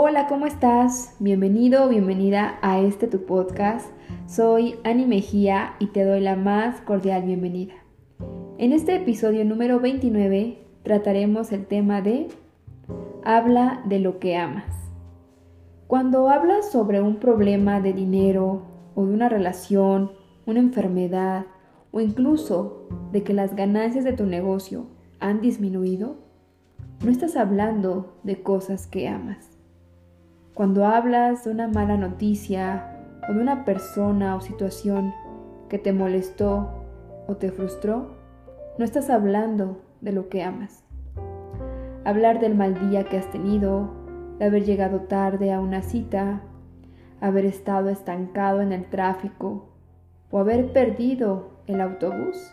Hola, ¿cómo estás? Bienvenido o bienvenida a este tu podcast. Soy Ani Mejía y te doy la más cordial bienvenida. En este episodio número 29 trataremos el tema de Habla de lo que amas. Cuando hablas sobre un problema de dinero o de una relación, una enfermedad o incluso de que las ganancias de tu negocio han disminuido, no estás hablando de cosas que amas. Cuando hablas de una mala noticia o de una persona o situación que te molestó o te frustró, no estás hablando de lo que amas. Hablar del mal día que has tenido, de haber llegado tarde a una cita, haber estado estancado en el tráfico o haber perdido el autobús,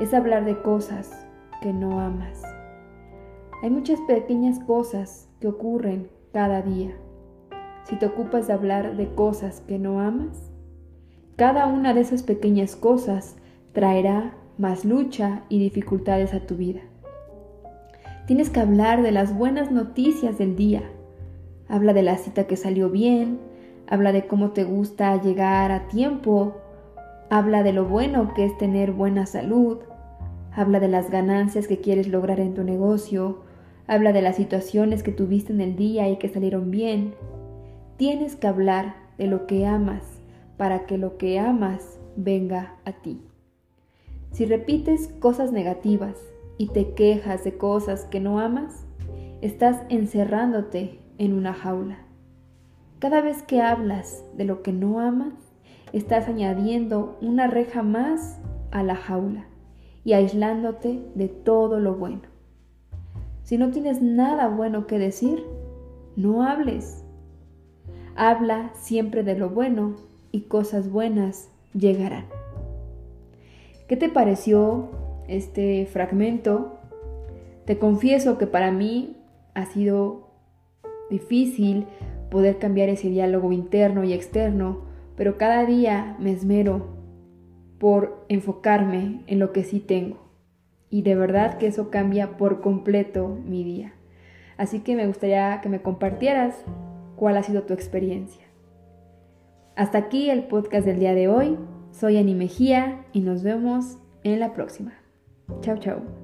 es hablar de cosas que no amas. Hay muchas pequeñas cosas que ocurren cada día si te ocupas de hablar de cosas que no amas? Cada una de esas pequeñas cosas traerá más lucha y dificultades a tu vida. Tienes que hablar de las buenas noticias del día. Habla de la cita que salió bien, habla de cómo te gusta llegar a tiempo, habla de lo bueno que es tener buena salud, habla de las ganancias que quieres lograr en tu negocio, habla de las situaciones que tuviste en el día y que salieron bien, Tienes que hablar de lo que amas para que lo que amas venga a ti. Si repites cosas negativas y te quejas de cosas que no amas, estás encerrándote en una jaula. Cada vez que hablas de lo que no amas, estás añadiendo una reja más a la jaula y aislándote de todo lo bueno. Si no tienes nada bueno que decir, no hables. Habla siempre de lo bueno y cosas buenas llegarán. ¿Qué te pareció este fragmento? Te confieso que para mí ha sido difícil poder cambiar ese diálogo interno y externo, pero cada día me esmero por enfocarme en lo que sí tengo. Y de verdad que eso cambia por completo mi día. Así que me gustaría que me compartieras cuál ha sido tu experiencia. Hasta aquí el podcast del día de hoy. Soy Ani Mejía y nos vemos en la próxima. Chao, chao.